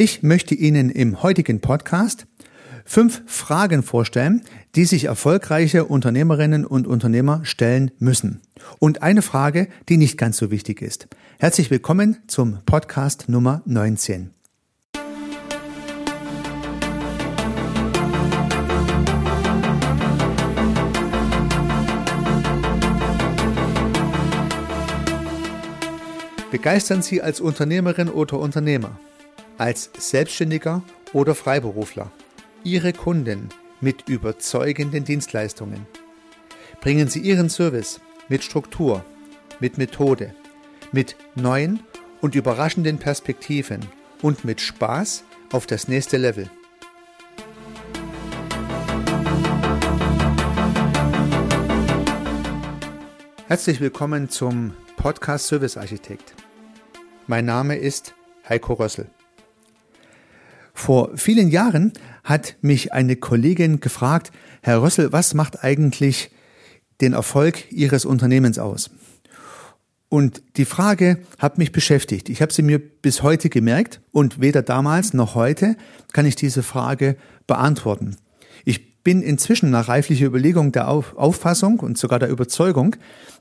Ich möchte Ihnen im heutigen Podcast fünf Fragen vorstellen, die sich erfolgreiche Unternehmerinnen und Unternehmer stellen müssen. Und eine Frage, die nicht ganz so wichtig ist. Herzlich willkommen zum Podcast Nummer 19. Begeistern Sie als Unternehmerin oder Unternehmer, als Selbstständiger oder Freiberufler Ihre Kunden mit überzeugenden Dienstleistungen. Bringen Sie Ihren Service mit Struktur, mit Methode, mit neuen und überraschenden Perspektiven und mit Spaß auf das nächste Level. Herzlich willkommen zum Podcast Service Architekt. Mein Name ist Heiko Rössel. Vor vielen Jahren hat mich eine Kollegin gefragt, Herr Rössel, was macht eigentlich den Erfolg Ihres Unternehmens aus? Und die Frage hat mich beschäftigt. Ich habe sie mir bis heute gemerkt und weder damals noch heute kann ich diese Frage beantworten. Ich bin inzwischen nach reiflicher Überlegung der Auffassung und sogar der Überzeugung,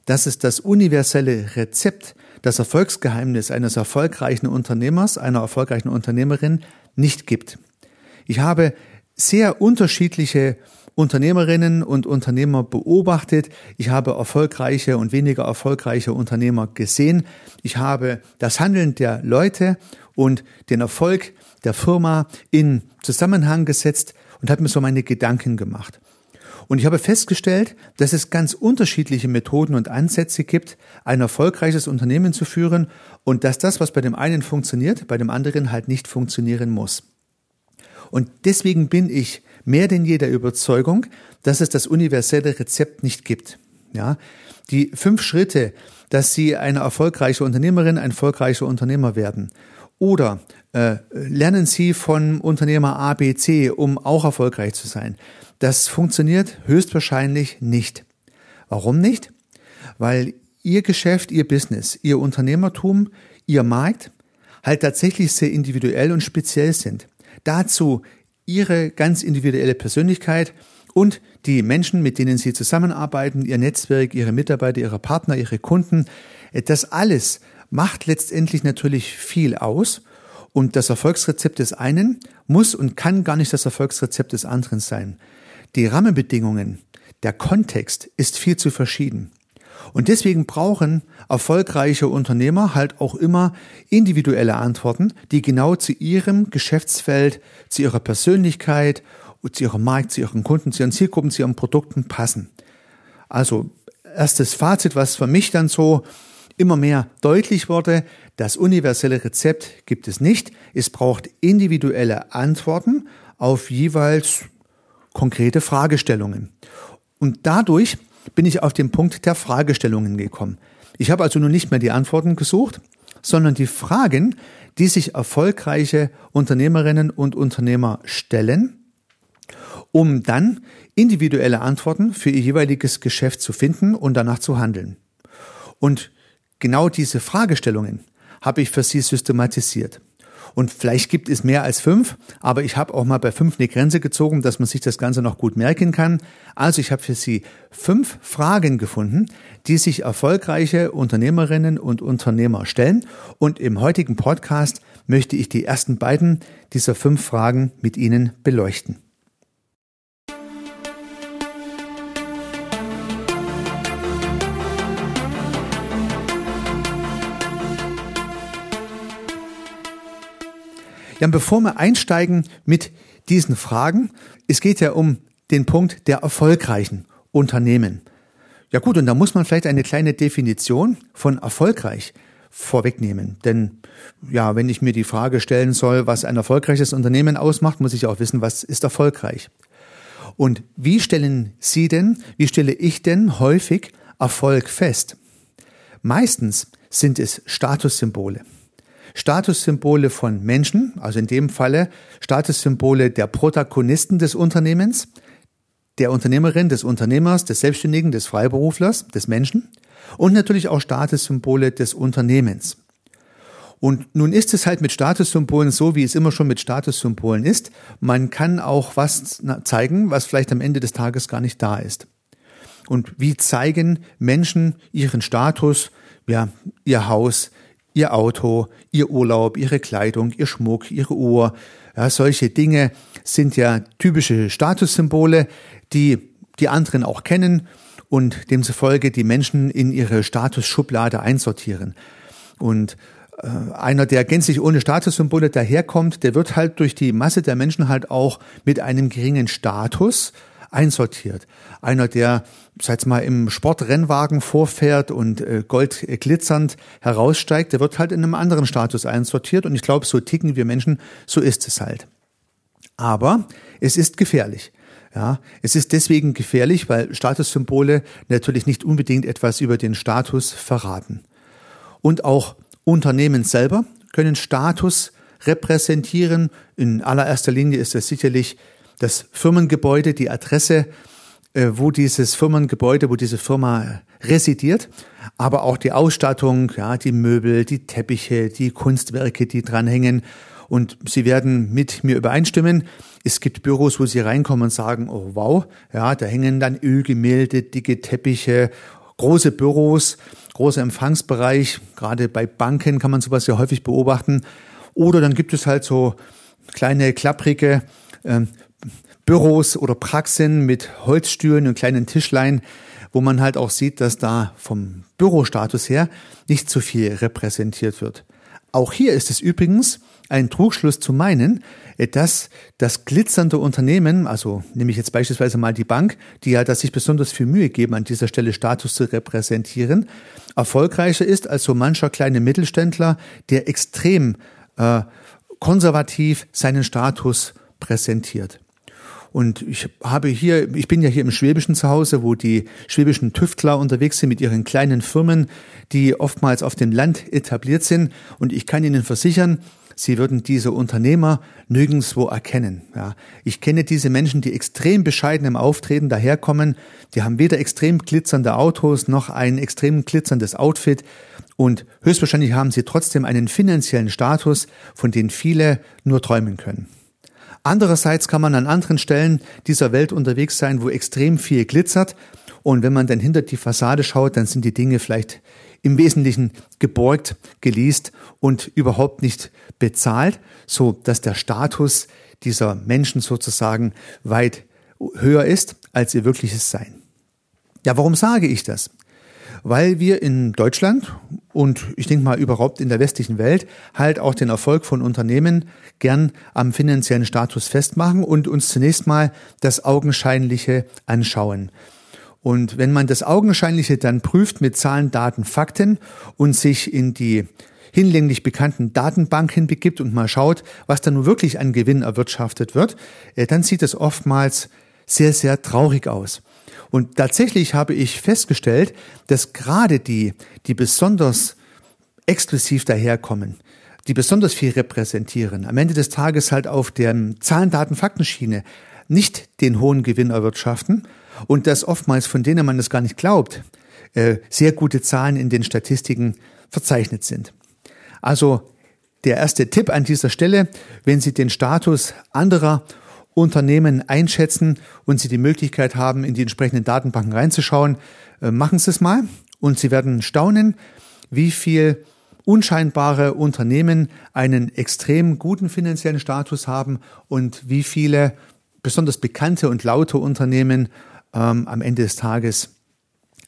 dass es das universelle Rezept, das Erfolgsgeheimnis eines erfolgreichen Unternehmers, einer erfolgreichen Unternehmerin nicht gibt. Ich habe sehr unterschiedliche Unternehmerinnen und Unternehmer beobachtet. Ich habe erfolgreiche und weniger erfolgreiche Unternehmer gesehen. Ich habe das Handeln der Leute und den Erfolg der Firma in Zusammenhang gesetzt und habe mir so meine Gedanken gemacht. Und ich habe festgestellt, dass es ganz unterschiedliche Methoden und Ansätze gibt, ein erfolgreiches Unternehmen zu führen und dass das, was bei dem einen funktioniert, bei dem anderen halt nicht funktionieren muss. Und deswegen bin ich mehr denn je der Überzeugung, dass es das universelle Rezept nicht gibt. Ja, die fünf Schritte, dass Sie eine erfolgreiche Unternehmerin, ein erfolgreicher Unternehmer werden. Oder äh, lernen Sie von Unternehmer A, B, C, um auch erfolgreich zu sein. Das funktioniert höchstwahrscheinlich nicht. Warum nicht? Weil Ihr Geschäft, Ihr Business, Ihr Unternehmertum, Ihr Markt halt tatsächlich sehr individuell und speziell sind. Dazu Ihre ganz individuelle Persönlichkeit und die Menschen, mit denen Sie zusammenarbeiten, Ihr Netzwerk, Ihre Mitarbeiter, Ihre Partner, Ihre Kunden, das alles macht letztendlich natürlich viel aus und das Erfolgsrezept des einen muss und kann gar nicht das Erfolgsrezept des anderen sein. Die Rahmenbedingungen, der Kontext ist viel zu verschieden. Und deswegen brauchen erfolgreiche Unternehmer halt auch immer individuelle Antworten, die genau zu ihrem Geschäftsfeld, zu ihrer Persönlichkeit, zu ihrem Markt, zu ihren Kunden, zu ihren Zielgruppen, zu ihren Produkten passen. Also erstes Fazit, was für mich dann so immer mehr deutlich wurde, das universelle Rezept gibt es nicht. Es braucht individuelle Antworten auf jeweils konkrete Fragestellungen. Und dadurch bin ich auf den Punkt der Fragestellungen gekommen. Ich habe also nun nicht mehr die Antworten gesucht, sondern die Fragen, die sich erfolgreiche Unternehmerinnen und Unternehmer stellen, um dann individuelle Antworten für ihr jeweiliges Geschäft zu finden und danach zu handeln. Und genau diese Fragestellungen habe ich für Sie systematisiert. Und vielleicht gibt es mehr als fünf, aber ich habe auch mal bei fünf eine Grenze gezogen, dass man sich das Ganze noch gut merken kann. Also ich habe für Sie fünf Fragen gefunden, die sich erfolgreiche Unternehmerinnen und Unternehmer stellen. Und im heutigen Podcast möchte ich die ersten beiden dieser fünf Fragen mit Ihnen beleuchten. Ja, bevor wir einsteigen mit diesen Fragen, es geht ja um den Punkt der erfolgreichen Unternehmen. Ja gut, und da muss man vielleicht eine kleine Definition von erfolgreich vorwegnehmen. Denn ja, wenn ich mir die Frage stellen soll, was ein erfolgreiches Unternehmen ausmacht, muss ich auch wissen, was ist erfolgreich. Und wie stellen Sie denn, wie stelle ich denn häufig Erfolg fest? Meistens sind es Statussymbole. Statussymbole von Menschen, also in dem Falle Statussymbole der Protagonisten des Unternehmens, der Unternehmerin, des Unternehmers, des Selbstständigen, des Freiberuflers, des Menschen und natürlich auch Statussymbole des Unternehmens. Und nun ist es halt mit Statussymbolen so, wie es immer schon mit Statussymbolen ist. Man kann auch was zeigen, was vielleicht am Ende des Tages gar nicht da ist. Und wie zeigen Menschen ihren Status, ja, ihr Haus, ihr Auto, ihr Urlaub, ihre Kleidung, ihr Schmuck, ihre Uhr. Ja, solche Dinge sind ja typische Statussymbole, die die anderen auch kennen und demzufolge die Menschen in ihre Statusschublade einsortieren. Und äh, einer, der gänzlich ohne Statussymbole daherkommt, der wird halt durch die Masse der Menschen halt auch mit einem geringen Status einsortiert. Einer, der, sag mal, im Sportrennwagen vorfährt und äh, gold glitzernd heraussteigt, der wird halt in einem anderen Status einsortiert. Und ich glaube, so ticken wir Menschen, so ist es halt. Aber es ist gefährlich. Ja, es ist deswegen gefährlich, weil Statussymbole natürlich nicht unbedingt etwas über den Status verraten. Und auch Unternehmen selber können Status repräsentieren. In allererster Linie ist es sicherlich das Firmengebäude, die Adresse, äh, wo dieses Firmengebäude, wo diese Firma residiert, aber auch die Ausstattung, ja, die Möbel, die Teppiche, die Kunstwerke, die dranhängen. Und Sie werden mit mir übereinstimmen. Es gibt Büros, wo Sie reinkommen und sagen, oh wow, ja, da hängen dann Ölgemälde, dicke Teppiche, große Büros, großer Empfangsbereich. Gerade bei Banken kann man sowas ja häufig beobachten. Oder dann gibt es halt so kleine klapprige ähm, Büros oder Praxen mit Holzstühlen und kleinen Tischlein, wo man halt auch sieht, dass da vom Bürostatus her nicht zu viel repräsentiert wird. Auch hier ist es übrigens ein Trugschluss zu meinen, dass das glitzernde Unternehmen, also nehme ich jetzt beispielsweise mal die Bank, die ja das sich besonders viel Mühe geben, an dieser Stelle Status zu repräsentieren, erfolgreicher ist als so mancher kleine Mittelständler, der extrem äh, konservativ seinen Status präsentiert. Und ich habe hier, ich bin ja hier im Schwäbischen zu Hause, wo die schwäbischen Tüftler unterwegs sind mit ihren kleinen Firmen, die oftmals auf dem Land etabliert sind. Und ich kann Ihnen versichern, Sie würden diese Unternehmer nirgendswo erkennen. Ja, ich kenne diese Menschen, die extrem bescheiden im Auftreten daherkommen. Die haben weder extrem glitzernde Autos noch ein extrem glitzerndes Outfit. Und höchstwahrscheinlich haben sie trotzdem einen finanziellen Status, von dem viele nur träumen können. Andererseits kann man an anderen Stellen dieser Welt unterwegs sein, wo extrem viel glitzert. Und wenn man dann hinter die Fassade schaut, dann sind die Dinge vielleicht im Wesentlichen geborgt, geleast und überhaupt nicht bezahlt, so dass der Status dieser Menschen sozusagen weit höher ist als ihr wirkliches Sein. Ja, warum sage ich das? weil wir in Deutschland und ich denke mal überhaupt in der westlichen Welt halt auch den Erfolg von Unternehmen gern am finanziellen Status festmachen und uns zunächst mal das Augenscheinliche anschauen. Und wenn man das Augenscheinliche dann prüft mit Zahlen, Daten, Fakten und sich in die hinlänglich bekannten Datenbanken begibt und mal schaut, was da nun wirklich an Gewinn erwirtschaftet wird, äh, dann sieht es oftmals sehr, sehr traurig aus. Und tatsächlich habe ich festgestellt, dass gerade die, die besonders exklusiv daherkommen, die besonders viel repräsentieren, am Ende des Tages halt auf der Zahlen, Daten, Faktenschiene nicht den hohen Gewinn erwirtschaften und dass oftmals, von denen man das gar nicht glaubt, äh, sehr gute Zahlen in den Statistiken verzeichnet sind. Also der erste Tipp an dieser Stelle, wenn Sie den Status anderer Unternehmen einschätzen und Sie die Möglichkeit haben, in die entsprechenden Datenbanken reinzuschauen, äh, machen Sie es mal und Sie werden staunen, wie viel unscheinbare Unternehmen einen extrem guten finanziellen Status haben und wie viele besonders bekannte und laute Unternehmen ähm, am Ende des Tages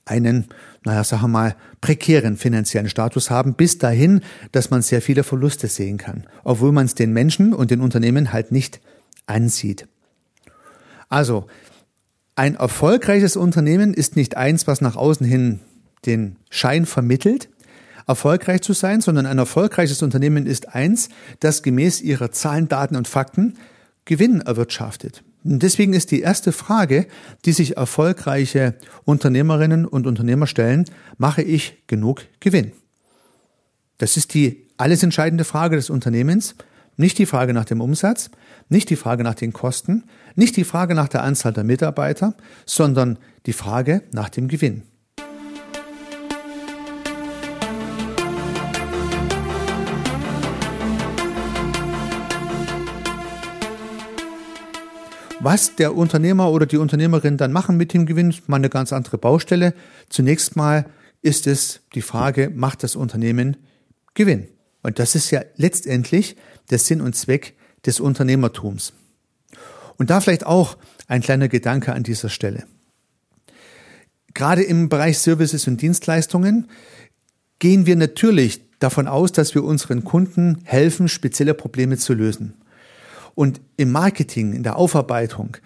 einen, naja, sagen wir mal, prekären finanziellen Status haben, bis dahin, dass man sehr viele Verluste sehen kann, obwohl man es den Menschen und den Unternehmen halt nicht ansieht. Also, ein erfolgreiches Unternehmen ist nicht eins, was nach außen hin den Schein vermittelt, erfolgreich zu sein, sondern ein erfolgreiches Unternehmen ist eins, das gemäß ihrer Zahlen, Daten und Fakten Gewinn erwirtschaftet. Und deswegen ist die erste Frage, die sich erfolgreiche Unternehmerinnen und Unternehmer stellen, mache ich genug Gewinn? Das ist die alles entscheidende Frage des Unternehmens. Nicht die Frage nach dem Umsatz, nicht die Frage nach den Kosten, nicht die Frage nach der Anzahl der Mitarbeiter, sondern die Frage nach dem Gewinn. Was der Unternehmer oder die Unternehmerin dann machen mit dem Gewinn, ist mal eine ganz andere Baustelle. Zunächst mal ist es die Frage, macht das Unternehmen Gewinn? Und das ist ja letztendlich der Sinn und Zweck des Unternehmertums. Und da vielleicht auch ein kleiner Gedanke an dieser Stelle. Gerade im Bereich Services und Dienstleistungen gehen wir natürlich davon aus, dass wir unseren Kunden helfen, spezielle Probleme zu lösen. Und im Marketing, in der Aufarbeitung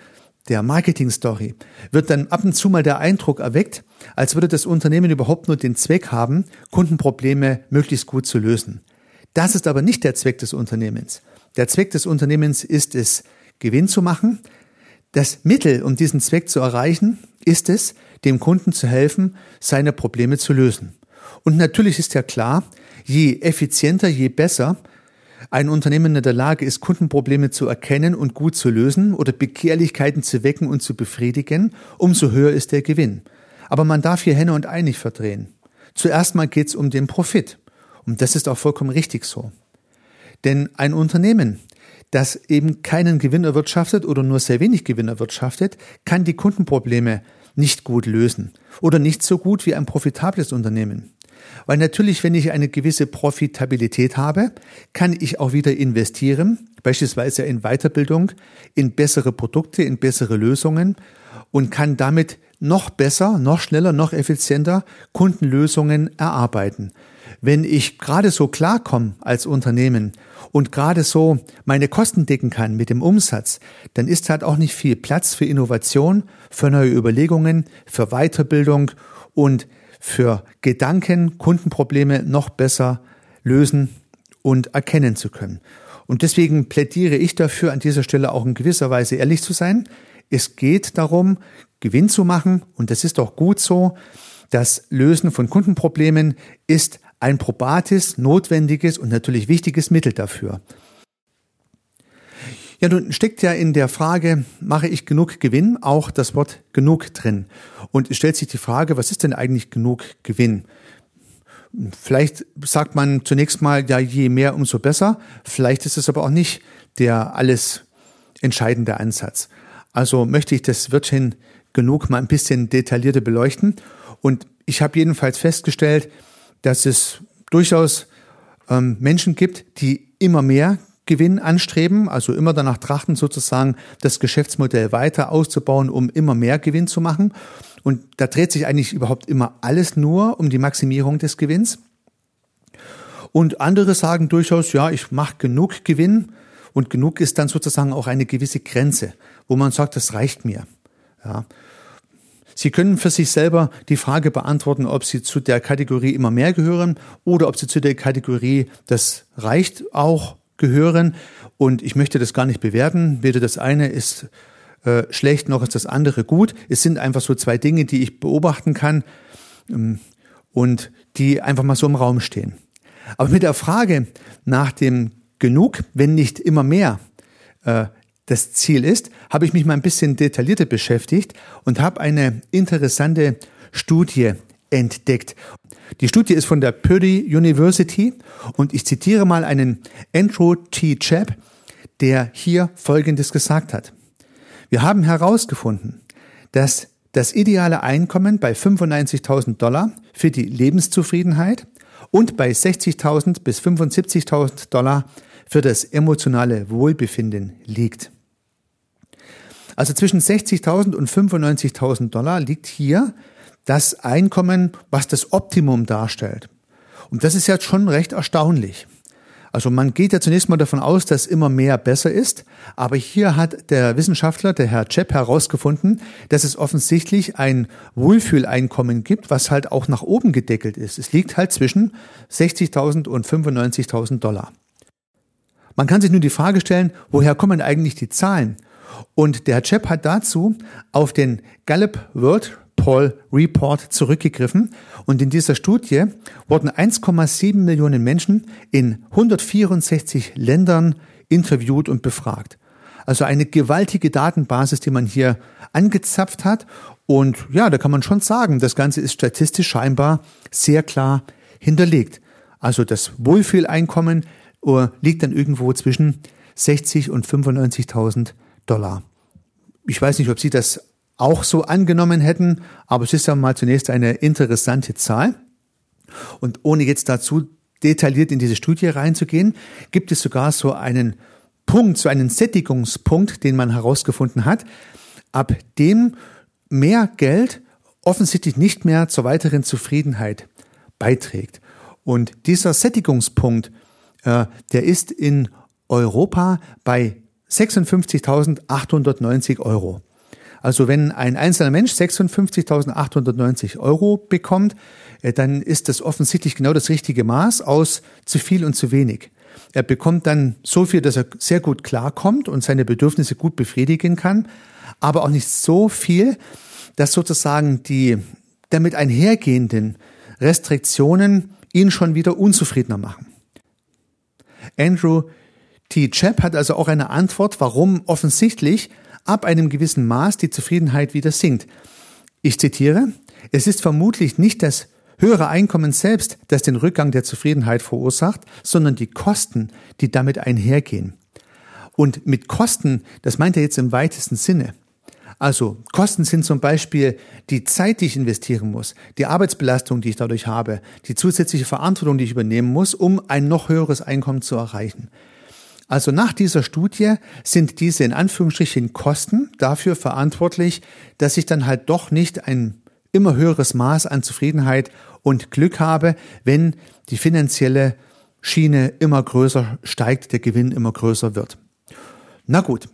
der Marketing-Story wird dann ab und zu mal der Eindruck erweckt, als würde das Unternehmen überhaupt nur den Zweck haben, Kundenprobleme möglichst gut zu lösen. Das ist aber nicht der Zweck des Unternehmens. Der Zweck des Unternehmens ist es, Gewinn zu machen. Das Mittel, um diesen Zweck zu erreichen, ist es, dem Kunden zu helfen, seine Probleme zu lösen. Und natürlich ist ja klar, je effizienter, je besser ein Unternehmen in der Lage ist, Kundenprobleme zu erkennen und gut zu lösen oder Begehrlichkeiten zu wecken und zu befriedigen, umso höher ist der Gewinn. Aber man darf hier Henne und Ei nicht verdrehen. Zuerst mal geht es um den Profit. Und das ist auch vollkommen richtig so. Denn ein Unternehmen, das eben keinen Gewinn erwirtschaftet oder nur sehr wenig Gewinn erwirtschaftet, kann die Kundenprobleme nicht gut lösen oder nicht so gut wie ein profitables Unternehmen. Weil natürlich, wenn ich eine gewisse Profitabilität habe, kann ich auch wieder investieren, beispielsweise in Weiterbildung, in bessere Produkte, in bessere Lösungen und kann damit noch besser, noch schneller, noch effizienter Kundenlösungen erarbeiten. Wenn ich gerade so klarkomme als Unternehmen und gerade so meine Kosten decken kann mit dem Umsatz, dann ist halt auch nicht viel Platz für Innovation, für neue Überlegungen, für Weiterbildung und für Gedanken, Kundenprobleme noch besser lösen und erkennen zu können. Und deswegen plädiere ich dafür, an dieser Stelle auch in gewisser Weise ehrlich zu sein. Es geht darum, Gewinn zu machen und das ist auch gut so. Das Lösen von Kundenproblemen ist ein probates, notwendiges und natürlich wichtiges Mittel dafür. Ja, nun steckt ja in der Frage, mache ich genug Gewinn, auch das Wort genug drin. Und es stellt sich die Frage, was ist denn eigentlich genug Gewinn? Vielleicht sagt man zunächst mal, ja, je mehr, umso besser. Vielleicht ist es aber auch nicht der alles entscheidende Ansatz. Also möchte ich das Wörtchen genug mal ein bisschen detaillierter beleuchten. Und ich habe jedenfalls festgestellt, dass es durchaus ähm, Menschen gibt, die immer mehr Gewinn anstreben, also immer danach trachten, sozusagen das Geschäftsmodell weiter auszubauen, um immer mehr Gewinn zu machen. Und da dreht sich eigentlich überhaupt immer alles nur um die Maximierung des Gewinns. Und andere sagen durchaus, ja, ich mache genug Gewinn und genug ist dann sozusagen auch eine gewisse Grenze, wo man sagt, das reicht mir. Ja. Sie können für sich selber die Frage beantworten, ob Sie zu der Kategorie immer mehr gehören oder ob Sie zu der Kategorie, das reicht auch gehören. Und ich möchte das gar nicht bewerten. Weder das eine ist äh, schlecht, noch ist das andere gut. Es sind einfach so zwei Dinge, die ich beobachten kann ähm, und die einfach mal so im Raum stehen. Aber mit der Frage nach dem Genug, wenn nicht immer mehr, äh, das Ziel ist, habe ich mich mal ein bisschen detaillierter beschäftigt und habe eine interessante Studie entdeckt. Die Studie ist von der Purdue University und ich zitiere mal einen Andrew T. Chapp, der hier Folgendes gesagt hat. Wir haben herausgefunden, dass das ideale Einkommen bei 95.000 Dollar für die Lebenszufriedenheit und bei 60.000 bis 75.000 Dollar für das emotionale Wohlbefinden liegt. Also zwischen 60.000 und 95.000 Dollar liegt hier das Einkommen, was das Optimum darstellt. Und das ist jetzt schon recht erstaunlich. Also man geht ja zunächst mal davon aus, dass immer mehr besser ist, aber hier hat der Wissenschaftler, der Herr Chepp, herausgefunden, dass es offensichtlich ein Wohlfühleinkommen gibt, was halt auch nach oben gedeckelt ist. Es liegt halt zwischen 60.000 und 95.000 Dollar. Man kann sich nur die Frage stellen, woher kommen eigentlich die Zahlen? Und der Chepp hat dazu auf den Gallup World Paul Report zurückgegriffen und in dieser Studie wurden 1,7 Millionen Menschen in 164 Ländern interviewt und befragt. Also eine gewaltige Datenbasis, die man hier angezapft hat. Und ja, da kann man schon sagen, das Ganze ist statistisch scheinbar sehr klar hinterlegt. Also das Wohlfühleinkommen äh, liegt dann irgendwo zwischen 60 und 95.000 Dollar. Ich weiß nicht, ob Sie das auch so angenommen hätten, aber es ist ja mal zunächst eine interessante Zahl. Und ohne jetzt dazu detailliert in diese Studie reinzugehen, gibt es sogar so einen Punkt, so einen Sättigungspunkt, den man herausgefunden hat, ab dem mehr Geld offensichtlich nicht mehr zur weiteren Zufriedenheit beiträgt. Und dieser Sättigungspunkt, äh, der ist in Europa bei 56.890 Euro. Also wenn ein einzelner Mensch 56.890 Euro bekommt, äh, dann ist das offensichtlich genau das richtige Maß aus zu viel und zu wenig. Er bekommt dann so viel, dass er sehr gut klarkommt und seine Bedürfnisse gut befriedigen kann, aber auch nicht so viel, dass sozusagen die damit einhergehenden Restriktionen ihn schon wieder unzufriedener machen. Andrew T. Chap hat also auch eine Antwort, warum offensichtlich ab einem gewissen Maß die Zufriedenheit wieder sinkt. Ich zitiere, es ist vermutlich nicht das höhere Einkommen selbst, das den Rückgang der Zufriedenheit verursacht, sondern die Kosten, die damit einhergehen. Und mit Kosten, das meint er jetzt im weitesten Sinne. Also Kosten sind zum Beispiel die Zeit, die ich investieren muss, die Arbeitsbelastung, die ich dadurch habe, die zusätzliche Verantwortung, die ich übernehmen muss, um ein noch höheres Einkommen zu erreichen. Also nach dieser Studie sind diese in Anführungsstrichen Kosten dafür verantwortlich, dass ich dann halt doch nicht ein immer höheres Maß an Zufriedenheit und Glück habe, wenn die finanzielle Schiene immer größer steigt, der Gewinn immer größer wird. Na gut,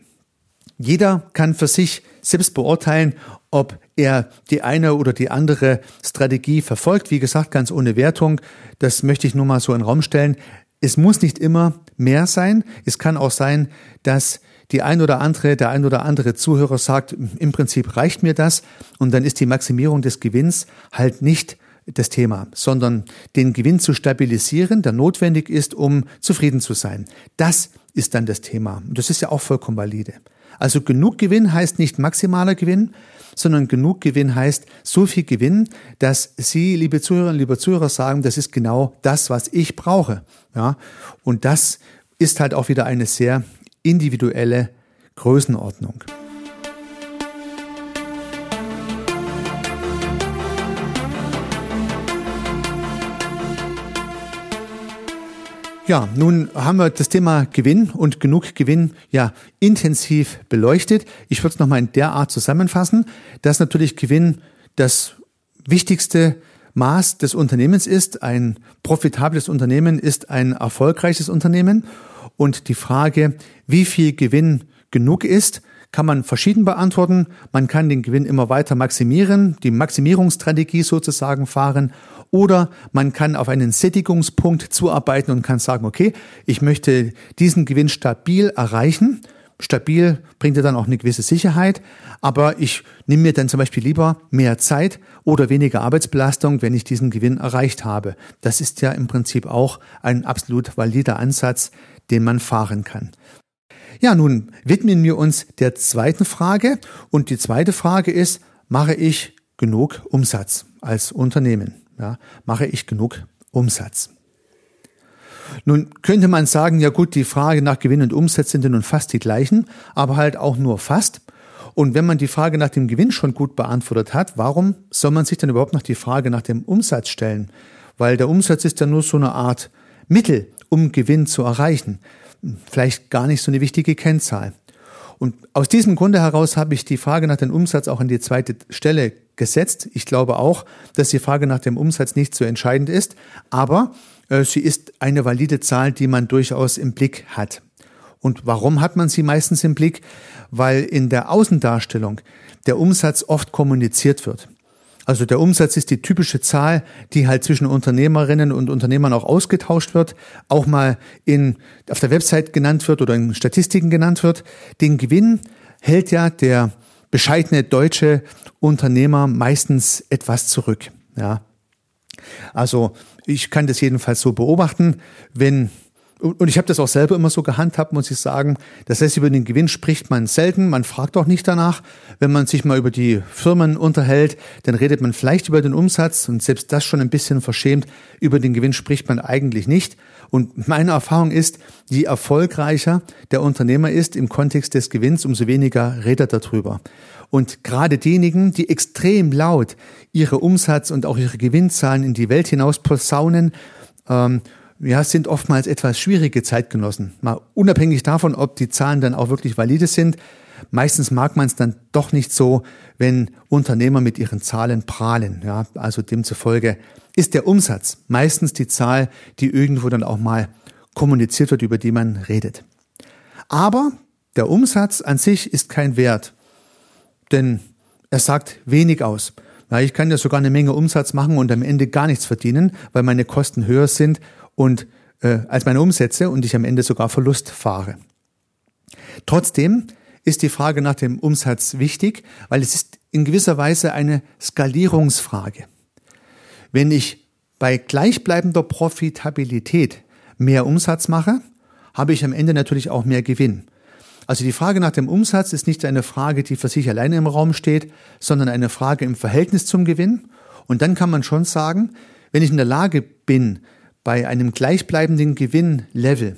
jeder kann für sich selbst beurteilen, ob er die eine oder die andere Strategie verfolgt. Wie gesagt, ganz ohne Wertung. Das möchte ich nur mal so in den Raum stellen. Es muss nicht immer mehr sein. Es kann auch sein, dass die ein oder andere, der ein oder andere Zuhörer sagt, im Prinzip reicht mir das und dann ist die Maximierung des Gewinns halt nicht das Thema, sondern den Gewinn zu stabilisieren, der notwendig ist, um zufrieden zu sein. Das ist dann das Thema. Und das ist ja auch vollkommen valide. Also genug Gewinn heißt nicht maximaler Gewinn, sondern genug Gewinn heißt so viel Gewinn, dass Sie, liebe Zuhörerinnen, liebe Zuhörer, sagen, das ist genau das, was ich brauche. Ja, und das ist halt auch wieder eine sehr individuelle Größenordnung. Ja, nun haben wir das Thema Gewinn und genug Gewinn ja intensiv beleuchtet. Ich würde es nochmal in der Art zusammenfassen, dass natürlich Gewinn das wichtigste Maß des Unternehmens ist. Ein profitables Unternehmen ist ein erfolgreiches Unternehmen. Und die Frage, wie viel Gewinn genug ist, kann man verschieden beantworten. Man kann den Gewinn immer weiter maximieren, die Maximierungsstrategie sozusagen fahren oder man kann auf einen Sättigungspunkt zuarbeiten und kann sagen, okay, ich möchte diesen Gewinn stabil erreichen. Stabil bringt ja dann auch eine gewisse Sicherheit, aber ich nehme mir dann zum Beispiel lieber mehr Zeit oder weniger Arbeitsbelastung, wenn ich diesen Gewinn erreicht habe. Das ist ja im Prinzip auch ein absolut valider Ansatz, den man fahren kann. Ja, nun widmen wir uns der zweiten Frage und die zweite Frage ist, mache ich genug Umsatz als Unternehmen? Ja, mache ich genug Umsatz? Nun könnte man sagen, ja gut, die Frage nach Gewinn und Umsatz sind ja nun fast die gleichen, aber halt auch nur fast. Und wenn man die Frage nach dem Gewinn schon gut beantwortet hat, warum soll man sich dann überhaupt noch die Frage nach dem Umsatz stellen? Weil der Umsatz ist ja nur so eine Art Mittel, um Gewinn zu erreichen. Vielleicht gar nicht so eine wichtige Kennzahl. Und aus diesem Grunde heraus habe ich die Frage nach dem Umsatz auch an die zweite Stelle gesetzt. Ich glaube auch, dass die Frage nach dem Umsatz nicht so entscheidend ist, aber äh, sie ist eine valide Zahl, die man durchaus im Blick hat. Und warum hat man sie meistens im Blick? Weil in der Außendarstellung der Umsatz oft kommuniziert wird. Also der Umsatz ist die typische Zahl, die halt zwischen Unternehmerinnen und Unternehmern auch ausgetauscht wird, auch mal in, auf der Website genannt wird oder in Statistiken genannt wird. Den Gewinn hält ja der bescheidene deutsche Unternehmer meistens etwas zurück. Ja. Also ich kann das jedenfalls so beobachten, wenn und ich habe das auch selber immer so gehandhabt, muss ich sagen. Das heißt, über den Gewinn spricht man selten, man fragt auch nicht danach. Wenn man sich mal über die Firmen unterhält, dann redet man vielleicht über den Umsatz und selbst das schon ein bisschen verschämt. Über den Gewinn spricht man eigentlich nicht. Und meine Erfahrung ist, je erfolgreicher der Unternehmer ist im Kontext des Gewinns, umso weniger redet er darüber. Und gerade diejenigen, die extrem laut ihre Umsatz- und auch ihre Gewinnzahlen in die Welt hinaus posaunen, ähm, ja, sind oftmals etwas schwierige Zeitgenossen. Mal unabhängig davon, ob die Zahlen dann auch wirklich valide sind. Meistens mag man es dann doch nicht so, wenn Unternehmer mit ihren Zahlen prahlen. Ja, also demzufolge ist der Umsatz meistens die Zahl, die irgendwo dann auch mal kommuniziert wird, über die man redet. Aber der Umsatz an sich ist kein Wert, denn er sagt wenig aus. Ja, ich kann ja sogar eine Menge Umsatz machen und am Ende gar nichts verdienen, weil meine Kosten höher sind und äh, als meine Umsätze und ich am Ende sogar Verlust fahre. Trotzdem ist die Frage nach dem Umsatz wichtig, weil es ist in gewisser Weise eine Skalierungsfrage. Wenn ich bei gleichbleibender Profitabilität mehr Umsatz mache, habe ich am Ende natürlich auch mehr Gewinn. Also die Frage nach dem Umsatz ist nicht eine Frage, die für sich alleine im Raum steht, sondern eine Frage im Verhältnis zum Gewinn. Und dann kann man schon sagen, wenn ich in der Lage bin, bei einem gleichbleibenden Gewinnlevel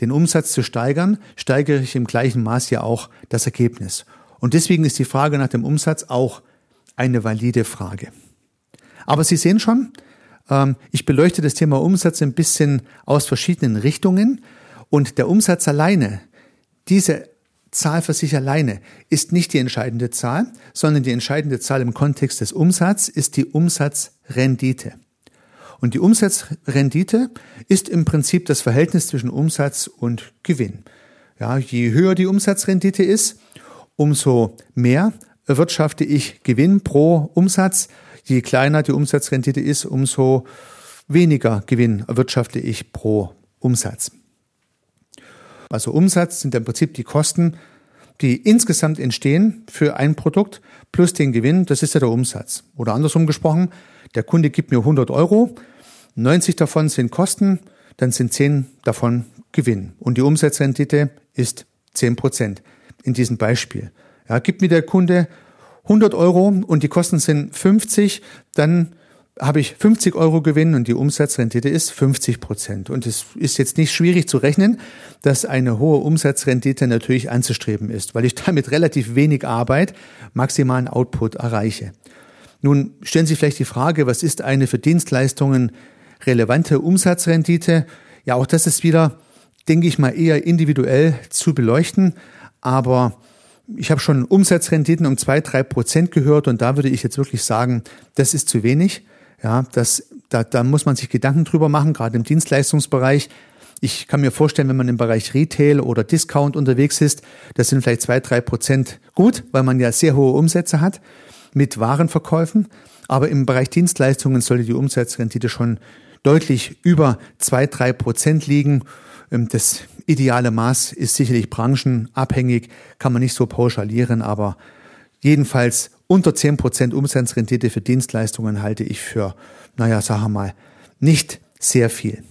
den Umsatz zu steigern, steigere ich im gleichen Maß ja auch das Ergebnis. Und deswegen ist die Frage nach dem Umsatz auch eine valide Frage. Aber Sie sehen schon, ähm, ich beleuchte das Thema Umsatz ein bisschen aus verschiedenen Richtungen und der Umsatz alleine, diese Zahl für sich alleine ist nicht die entscheidende Zahl, sondern die entscheidende Zahl im Kontext des Umsatzes ist die Umsatzrendite. Und die Umsatzrendite ist im Prinzip das Verhältnis zwischen Umsatz und Gewinn. Ja, je höher die Umsatzrendite ist, umso mehr erwirtschafte ich Gewinn pro Umsatz. Je kleiner die Umsatzrendite ist, umso weniger Gewinn erwirtschafte ich pro Umsatz. Also Umsatz sind im Prinzip die Kosten, die insgesamt entstehen für ein Produkt plus den Gewinn, das ist ja der Umsatz. Oder andersrum gesprochen, der Kunde gibt mir 100 Euro, 90 davon sind Kosten, dann sind 10 davon Gewinn. Und die Umsatzrendite ist 10 Prozent in diesem Beispiel. Ja, gibt mir der Kunde 100 Euro und die Kosten sind 50, dann habe ich 50 Euro Gewinn und die Umsatzrendite ist 50 Prozent. Und es ist jetzt nicht schwierig zu rechnen, dass eine hohe Umsatzrendite natürlich anzustreben ist, weil ich damit relativ wenig Arbeit maximalen Output erreiche. Nun stellen Sie vielleicht die Frage, was ist eine für Dienstleistungen relevante Umsatzrendite. Ja, auch das ist wieder, denke ich mal, eher individuell zu beleuchten. Aber ich habe schon Umsatzrenditen um zwei, drei Prozent gehört und da würde ich jetzt wirklich sagen, das ist zu wenig. Ja, das, da, da muss man sich Gedanken drüber machen, gerade im Dienstleistungsbereich. Ich kann mir vorstellen, wenn man im Bereich Retail oder Discount unterwegs ist, das sind vielleicht zwei, drei Prozent gut, weil man ja sehr hohe Umsätze hat mit Warenverkäufen. Aber im Bereich Dienstleistungen sollte die Umsatzrendite schon deutlich über zwei, drei Prozent liegen. Ähm, das ideale Maß ist sicherlich branchenabhängig, kann man nicht so pauschalieren, aber jedenfalls unter zehn Prozent Umsatzrendite für Dienstleistungen halte ich für, naja, sagen wir mal, nicht sehr viel.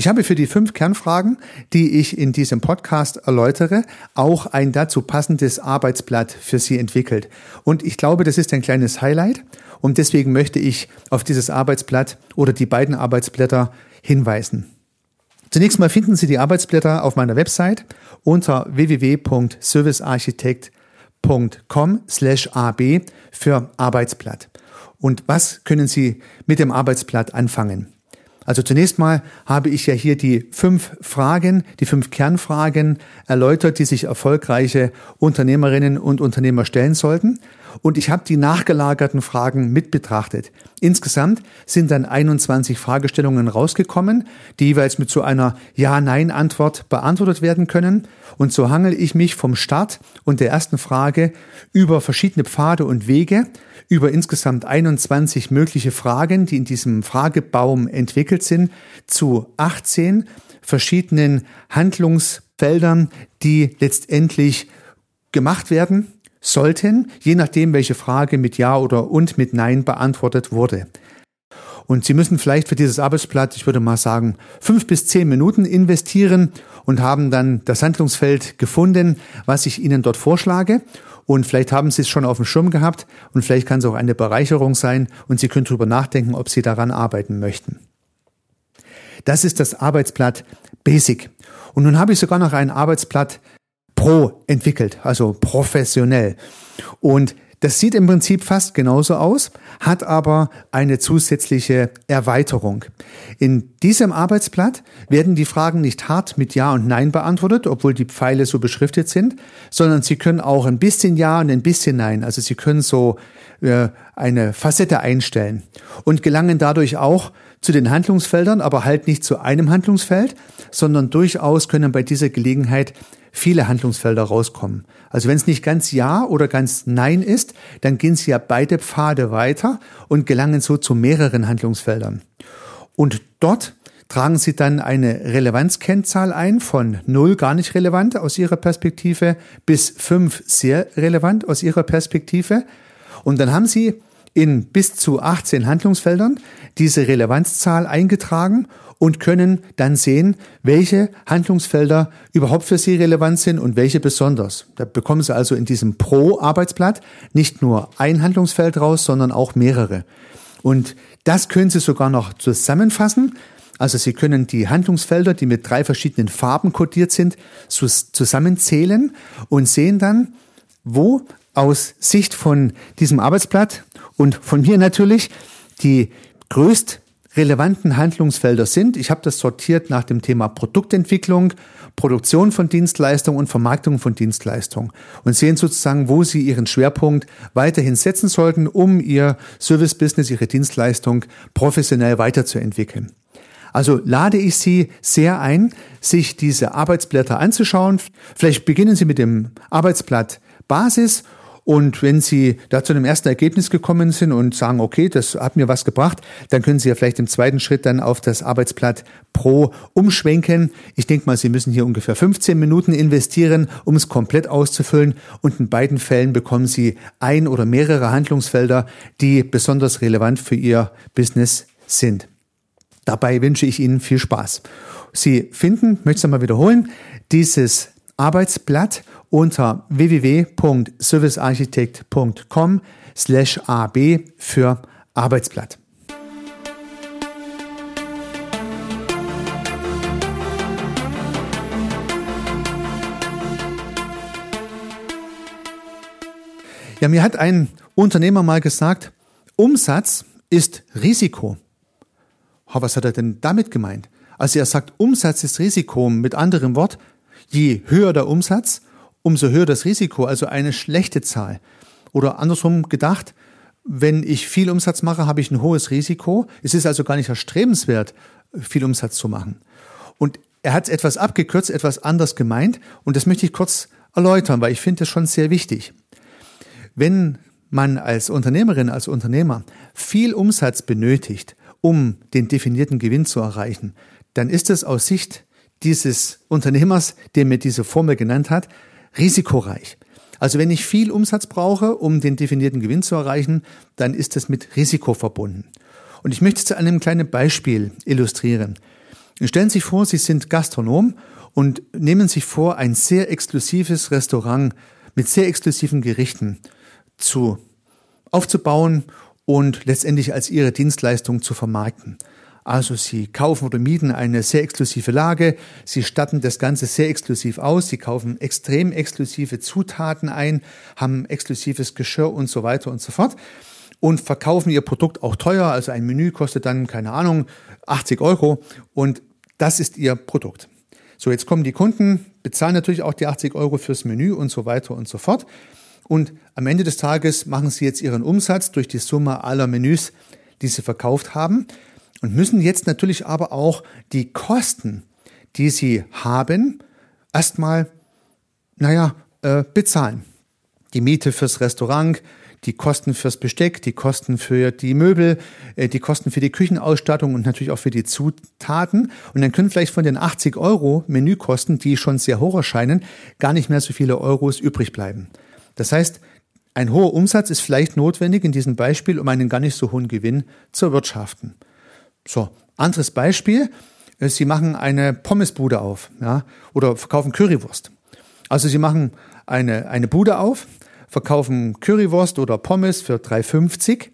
Ich habe für die fünf Kernfragen, die ich in diesem Podcast erläutere, auch ein dazu passendes Arbeitsblatt für Sie entwickelt. Und ich glaube, das ist ein kleines Highlight. Und deswegen möchte ich auf dieses Arbeitsblatt oder die beiden Arbeitsblätter hinweisen. Zunächst mal finden Sie die Arbeitsblätter auf meiner Website unter www.servicearchitekt.com slash ab für Arbeitsblatt. Und was können Sie mit dem Arbeitsblatt anfangen? Also zunächst mal habe ich ja hier die fünf Fragen, die fünf Kernfragen erläutert, die sich erfolgreiche Unternehmerinnen und Unternehmer stellen sollten. Und ich habe die nachgelagerten Fragen mit betrachtet. Insgesamt sind dann 21 Fragestellungen rausgekommen, die jeweils mit so einer Ja-Nein-Antwort beantwortet werden können. Und so hangel ich mich vom Start und der ersten Frage über verschiedene Pfade und Wege, über insgesamt 21 mögliche Fragen, die in diesem Fragebaum entwickelt sind, zu 18 verschiedenen Handlungsfeldern, die letztendlich gemacht werden sollten, je nachdem, welche Frage mit Ja oder und mit Nein beantwortet wurde. Und Sie müssen vielleicht für dieses Arbeitsblatt, ich würde mal sagen, fünf bis zehn Minuten investieren und haben dann das Handlungsfeld gefunden, was ich Ihnen dort vorschlage. Und vielleicht haben Sie es schon auf dem Schirm gehabt und vielleicht kann es auch eine Bereicherung sein und Sie können darüber nachdenken, ob Sie daran arbeiten möchten. Das ist das Arbeitsblatt Basic. Und nun habe ich sogar noch ein Arbeitsblatt Pro entwickelt, also professionell. Und das sieht im Prinzip fast genauso aus, hat aber eine zusätzliche Erweiterung. In diesem Arbeitsblatt werden die Fragen nicht hart mit Ja und Nein beantwortet, obwohl die Pfeile so beschriftet sind, sondern sie können auch ein bisschen Ja und ein bisschen Nein. Also sie können so äh, eine Facette einstellen und gelangen dadurch auch zu den Handlungsfeldern, aber halt nicht zu einem Handlungsfeld, sondern durchaus können bei dieser Gelegenheit viele Handlungsfelder rauskommen. Also wenn es nicht ganz Ja oder ganz Nein ist, dann gehen Sie ja beide Pfade weiter und gelangen so zu mehreren Handlungsfeldern. Und dort tragen Sie dann eine Relevanzkennzahl ein von 0 gar nicht relevant aus Ihrer Perspektive bis 5 sehr relevant aus Ihrer Perspektive. Und dann haben Sie in bis zu 18 Handlungsfeldern diese Relevanzzahl eingetragen und können dann sehen, welche Handlungsfelder überhaupt für Sie relevant sind und welche besonders. Da bekommen Sie also in diesem Pro-Arbeitsblatt nicht nur ein Handlungsfeld raus, sondern auch mehrere. Und das können Sie sogar noch zusammenfassen. Also Sie können die Handlungsfelder, die mit drei verschiedenen Farben kodiert sind, zusammenzählen und sehen dann, wo aus Sicht von diesem Arbeitsblatt und von mir natürlich die größt relevanten Handlungsfelder sind. Ich habe das sortiert nach dem Thema Produktentwicklung, Produktion von Dienstleistungen und Vermarktung von Dienstleistungen und sehen sozusagen, wo Sie Ihren Schwerpunkt weiterhin setzen sollten, um Ihr Service-Business, Ihre Dienstleistung professionell weiterzuentwickeln. Also lade ich Sie sehr ein, sich diese Arbeitsblätter anzuschauen. Vielleicht beginnen Sie mit dem Arbeitsblatt Basis und wenn Sie da zu einem ersten Ergebnis gekommen sind und sagen, okay, das hat mir was gebracht, dann können Sie ja vielleicht im zweiten Schritt dann auf das Arbeitsblatt Pro umschwenken. Ich denke mal, Sie müssen hier ungefähr 15 Minuten investieren, um es komplett auszufüllen. Und in beiden Fällen bekommen Sie ein oder mehrere Handlungsfelder, die besonders relevant für Ihr Business sind. Dabei wünsche ich Ihnen viel Spaß. Sie finden, möchte ich mal wiederholen, dieses Arbeitsblatt unter www.servicearchitekt.com slash ab für Arbeitsblatt. Ja, mir hat ein Unternehmer mal gesagt, Umsatz ist Risiko. was hat er denn damit gemeint? Also er sagt, Umsatz ist Risiko. Mit anderem Wort, je höher der Umsatz, umso höher das Risiko, also eine schlechte Zahl. Oder andersrum gedacht, wenn ich viel Umsatz mache, habe ich ein hohes Risiko. Es ist also gar nicht erstrebenswert, viel Umsatz zu machen. Und er hat es etwas abgekürzt, etwas anders gemeint und das möchte ich kurz erläutern, weil ich finde das schon sehr wichtig. Wenn man als Unternehmerin, als Unternehmer viel Umsatz benötigt, um den definierten Gewinn zu erreichen, dann ist es aus Sicht dieses Unternehmers, der mir diese Formel genannt hat, risikoreich. Also wenn ich viel Umsatz brauche, um den definierten Gewinn zu erreichen, dann ist das mit Risiko verbunden. Und ich möchte es zu einem kleinen Beispiel illustrieren. Stellen Sie sich vor, Sie sind Gastronom und nehmen sich vor, ein sehr exklusives Restaurant mit sehr exklusiven Gerichten zu aufzubauen und letztendlich als Ihre Dienstleistung zu vermarkten. Also Sie kaufen oder mieten eine sehr exklusive Lage, Sie statten das Ganze sehr exklusiv aus, Sie kaufen extrem exklusive Zutaten ein, haben exklusives Geschirr und so weiter und so fort und verkaufen Ihr Produkt auch teuer. Also ein Menü kostet dann, keine Ahnung, 80 Euro und das ist Ihr Produkt. So, jetzt kommen die Kunden, bezahlen natürlich auch die 80 Euro fürs Menü und so weiter und so fort. Und am Ende des Tages machen Sie jetzt Ihren Umsatz durch die Summe aller Menüs, die Sie verkauft haben und müssen jetzt natürlich aber auch die Kosten, die sie haben, erstmal, naja, äh, bezahlen. Die Miete fürs Restaurant, die Kosten fürs Besteck, die Kosten für die Möbel, äh, die Kosten für die Küchenausstattung und natürlich auch für die Zutaten. Und dann können vielleicht von den 80 Euro Menükosten, die schon sehr hoch erscheinen, gar nicht mehr so viele Euros übrig bleiben. Das heißt, ein hoher Umsatz ist vielleicht notwendig in diesem Beispiel, um einen gar nicht so hohen Gewinn zu erwirtschaften. So, anderes Beispiel. Äh, Sie machen eine Pommesbude auf, ja, oder verkaufen Currywurst. Also Sie machen eine, eine Bude auf, verkaufen Currywurst oder Pommes für 3,50.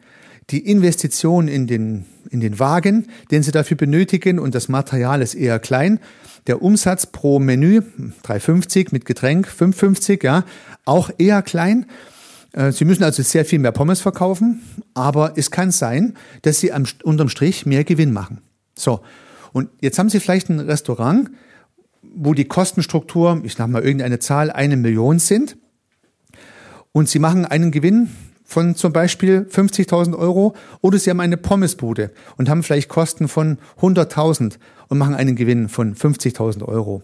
Die Investition in den, in den Wagen, den Sie dafür benötigen und das Material ist eher klein. Der Umsatz pro Menü 3,50 mit Getränk 5,50, ja, auch eher klein. Äh, Sie müssen also sehr viel mehr Pommes verkaufen, aber es kann sein, dass Sie am, unterm Strich mehr Gewinn machen. So. Und jetzt haben Sie vielleicht ein Restaurant, wo die Kostenstruktur, ich sage mal irgendeine Zahl, eine Million sind. Und Sie machen einen Gewinn von zum Beispiel 50.000 Euro oder Sie haben eine Pommesbude und haben vielleicht Kosten von 100.000 und machen einen Gewinn von 50.000 Euro.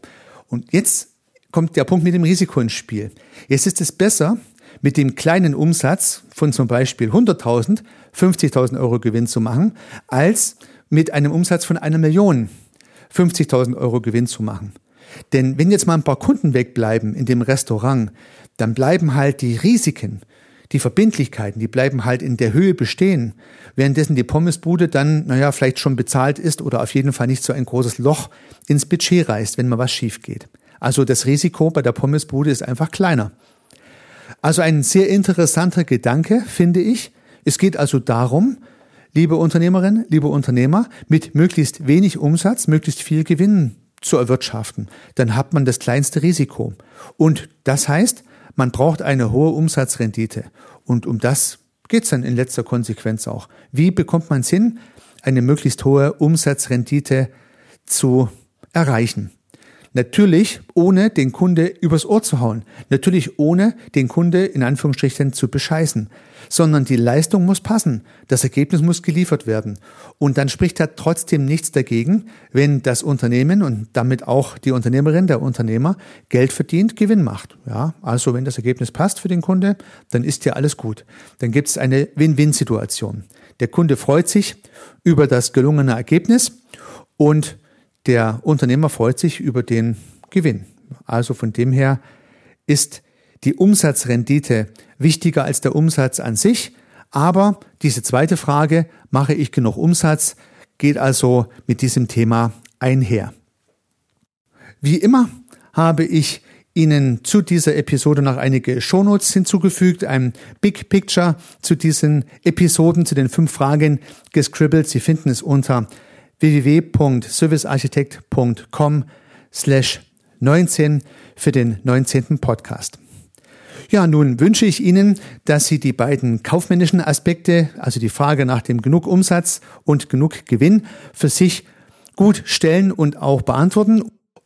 Und jetzt kommt der Punkt mit dem Risiko ins Spiel. Jetzt ist es besser, mit dem kleinen Umsatz von zum Beispiel 100.000 50.000 Euro Gewinn zu machen, als mit einem Umsatz von einer Million 50.000 Euro Gewinn zu machen. Denn wenn jetzt mal ein paar Kunden wegbleiben in dem Restaurant, dann bleiben halt die Risiken, die Verbindlichkeiten, die bleiben halt in der Höhe bestehen, währenddessen die Pommesbude dann, naja, vielleicht schon bezahlt ist oder auf jeden Fall nicht so ein großes Loch ins Budget reißt, wenn mal was schief geht. Also das Risiko bei der Pommesbude ist einfach kleiner. Also ein sehr interessanter Gedanke, finde ich. Es geht also darum, liebe Unternehmerin, liebe Unternehmer, mit möglichst wenig Umsatz, möglichst viel Gewinn zu erwirtschaften. Dann hat man das kleinste Risiko. Und das heißt, man braucht eine hohe Umsatzrendite. Und um das geht es dann in letzter Konsequenz auch. Wie bekommt man es hin, eine möglichst hohe Umsatzrendite zu erreichen? Natürlich ohne den Kunde übers Ohr zu hauen. Natürlich ohne den Kunde in Anführungsstrichen zu bescheißen. Sondern die Leistung muss passen. Das Ergebnis muss geliefert werden. Und dann spricht da trotzdem nichts dagegen, wenn das Unternehmen und damit auch die Unternehmerin, der Unternehmer Geld verdient, Gewinn macht. Ja, also wenn das Ergebnis passt für den Kunde, dann ist ja alles gut. Dann gibt es eine Win-Win-Situation. Der Kunde freut sich über das gelungene Ergebnis und der Unternehmer freut sich über den Gewinn. Also von dem her ist die Umsatzrendite wichtiger als der Umsatz an sich. Aber diese zweite Frage, mache ich genug Umsatz, geht also mit diesem Thema einher. Wie immer habe ich Ihnen zu dieser Episode noch einige Shownotes hinzugefügt, ein Big Picture zu diesen Episoden, zu den fünf Fragen gescribbelt. Sie finden es unter www.servicearchitekt.com slash 19 für den 19. Podcast. Ja, nun wünsche ich Ihnen, dass Sie die beiden kaufmännischen Aspekte, also die Frage nach dem genug Umsatz und genug Gewinn, für sich gut stellen und auch beantworten.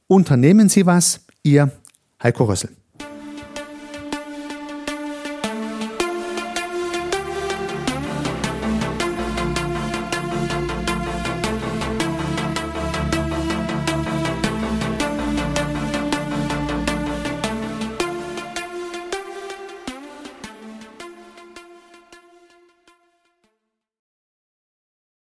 Unternehmen Sie was, Ihr Heiko Rössel.